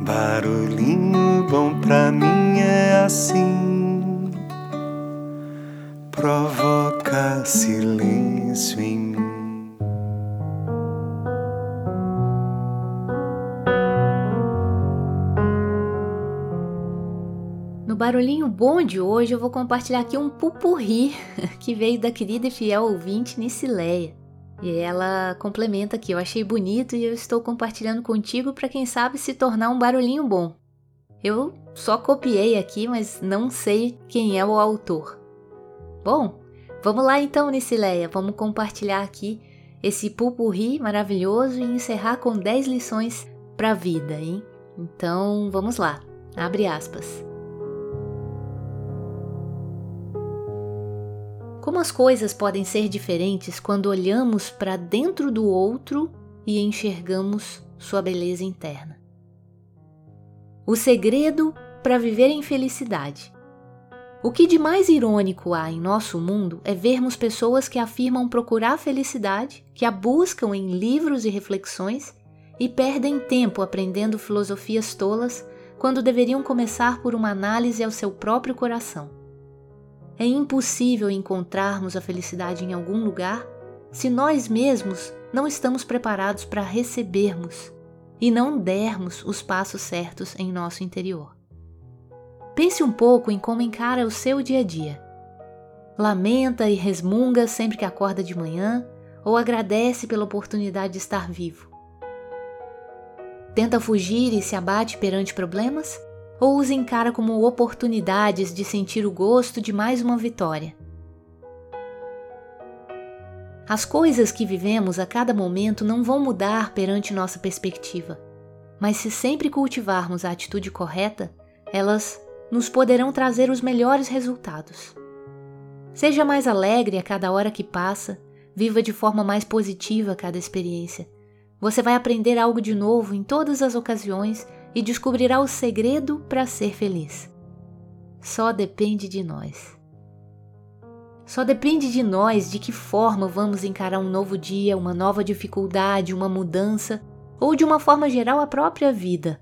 Barulhinho bom pra mim é assim, provoca silêncio em mim. No barulhinho bom de hoje eu vou compartilhar aqui um pupurri que veio da querida e fiel ouvinte Nicileia. E ela complementa aqui, eu achei bonito e eu estou compartilhando contigo para quem sabe se tornar um barulhinho bom. Eu só copiei aqui, mas não sei quem é o autor. Bom, vamos lá então, Nicileia, vamos compartilhar aqui esse pupurri maravilhoso e encerrar com 10 lições para a vida, hein? Então, vamos lá. Abre aspas. Como as coisas podem ser diferentes quando olhamos para dentro do outro e enxergamos sua beleza interna. O segredo para viver em felicidade. O que de mais irônico há em nosso mundo é vermos pessoas que afirmam procurar felicidade, que a buscam em livros e reflexões e perdem tempo aprendendo filosofias tolas quando deveriam começar por uma análise ao seu próprio coração. É impossível encontrarmos a felicidade em algum lugar se nós mesmos não estamos preparados para recebermos e não dermos os passos certos em nosso interior. Pense um pouco em como encara o seu dia a dia. Lamenta e resmunga sempre que acorda de manhã ou agradece pela oportunidade de estar vivo. Tenta fugir e se abate perante problemas? Ou os encara como oportunidades de sentir o gosto de mais uma vitória. As coisas que vivemos a cada momento não vão mudar perante nossa perspectiva, mas se sempre cultivarmos a atitude correta, elas nos poderão trazer os melhores resultados. Seja mais alegre a cada hora que passa, viva de forma mais positiva cada experiência. Você vai aprender algo de novo em todas as ocasiões e descobrirá o segredo para ser feliz. Só depende de nós. Só depende de nós de que forma vamos encarar um novo dia, uma nova dificuldade, uma mudança ou de uma forma geral a própria vida.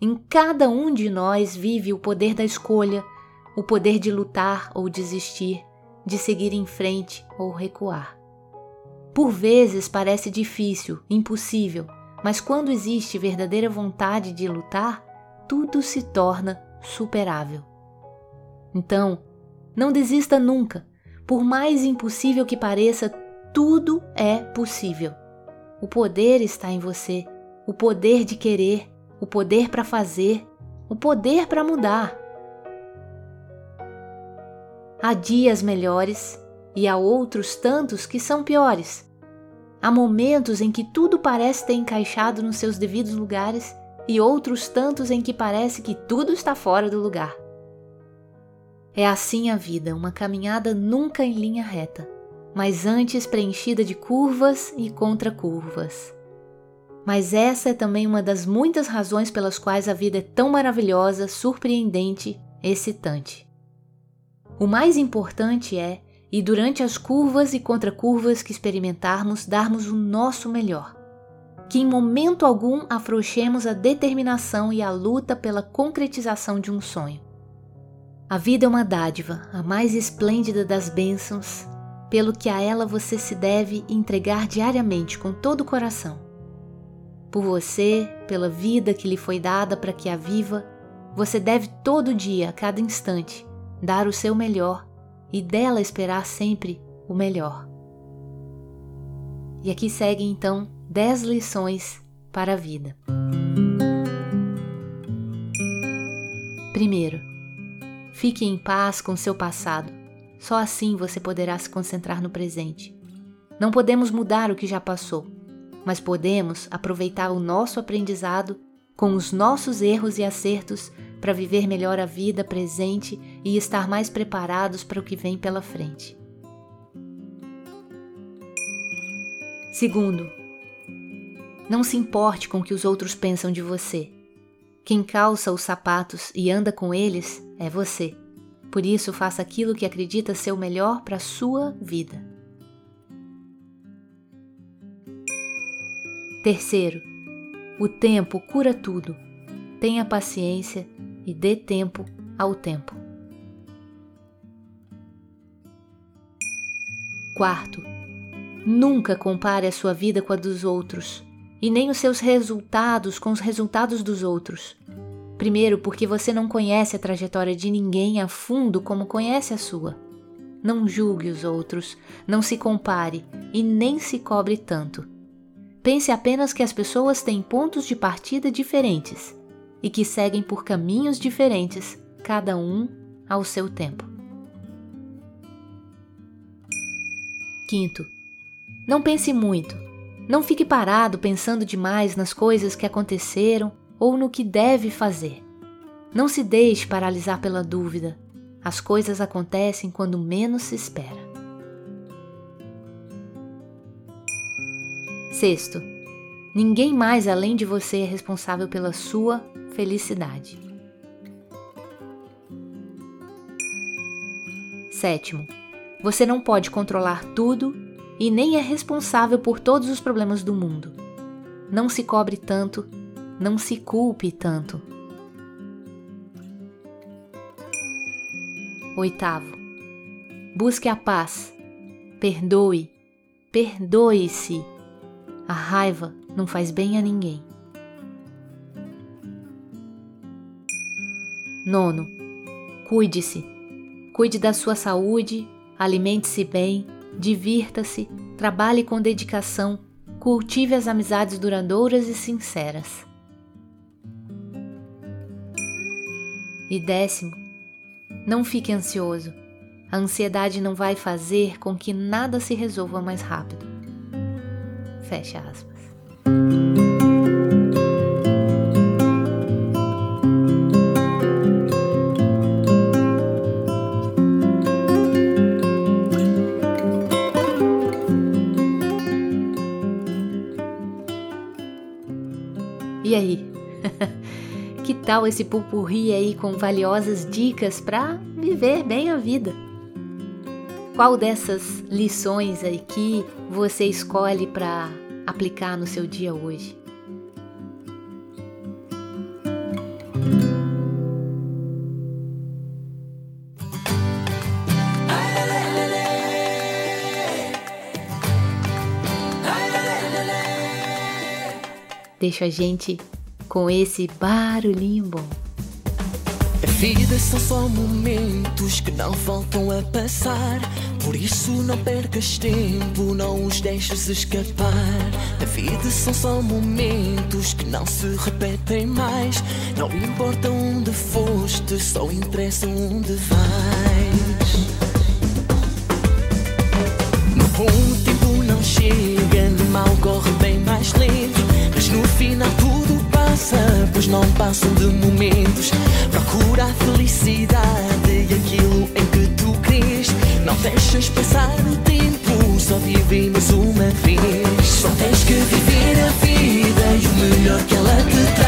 Em cada um de nós vive o poder da escolha, o poder de lutar ou desistir, de seguir em frente ou recuar. Por vezes parece difícil, impossível, mas quando existe verdadeira vontade de lutar, tudo se torna superável. Então, não desista nunca. Por mais impossível que pareça, tudo é possível. O poder está em você, o poder de querer, o poder para fazer, o poder para mudar. Há dias melhores e há outros tantos que são piores. Há momentos em que tudo parece ter encaixado nos seus devidos lugares e outros tantos em que parece que tudo está fora do lugar. É assim a vida, uma caminhada nunca em linha reta, mas antes preenchida de curvas e contracurvas. Mas essa é também uma das muitas razões pelas quais a vida é tão maravilhosa, surpreendente, excitante. O mais importante é e durante as curvas e contracurvas que experimentarmos, darmos o nosso melhor. Que em momento algum afrouxemos a determinação e a luta pela concretização de um sonho. A vida é uma dádiva, a mais esplêndida das bênçãos, pelo que a ela você se deve entregar diariamente com todo o coração. Por você, pela vida que lhe foi dada para que a viva, você deve todo dia, a cada instante, dar o seu melhor e dela esperar sempre o melhor. E aqui seguem então 10 lições para a vida. Primeiro, fique em paz com seu passado. Só assim você poderá se concentrar no presente. Não podemos mudar o que já passou, mas podemos aproveitar o nosso aprendizado com os nossos erros e acertos para viver melhor a vida presente e estar mais preparados para o que vem pela frente. Segundo, não se importe com o que os outros pensam de você. Quem calça os sapatos e anda com eles é você. Por isso, faça aquilo que acredita ser o melhor para a sua vida. Terceiro, o tempo cura tudo tenha paciência e dê tempo ao tempo. Quarto, nunca compare a sua vida com a dos outros e nem os seus resultados com os resultados dos outros. Primeiro, porque você não conhece a trajetória de ninguém a fundo como conhece a sua. Não julgue os outros, não se compare e nem se cobre tanto. Pense apenas que as pessoas têm pontos de partida diferentes e que seguem por caminhos diferentes, cada um ao seu tempo. Quinto, não pense muito. Não fique parado pensando demais nas coisas que aconteceram ou no que deve fazer. Não se deixe paralisar pela dúvida. As coisas acontecem quando menos se espera. Sexto, ninguém mais além de você é responsável pela sua felicidade. Sétimo, você não pode controlar tudo e nem é responsável por todos os problemas do mundo. Não se cobre tanto, não se culpe tanto. Oitavo, busque a paz, perdoe, perdoe-se. A raiva não faz bem a ninguém. Nono, cuide-se. Cuide da sua saúde, alimente-se bem, divirta-se, trabalhe com dedicação, cultive as amizades duradouras e sinceras. E décimo, não fique ansioso. A ansiedade não vai fazer com que nada se resolva mais rápido. Fecha aspas. E aí? que tal esse pupurri aí com valiosas dicas para viver bem a vida? Qual dessas lições aqui você escolhe para aplicar no seu dia hoje? Deixa a gente com esse barulhinho bom. A vida são só momentos que não voltam a passar. Por isso não percas tempo, não os deixes escapar. A vida são só momentos que não se repetem mais. Não importa onde foste, só interessa onde vais. No bom tempo não chega, no mal corre bem mais lento. No final tudo passa, pois não passam de momentos. Procura a felicidade e aquilo em que tu crês. Não deixes passar o tempo, só vivemos uma vez. Só tens que viver a vida e o melhor que ela te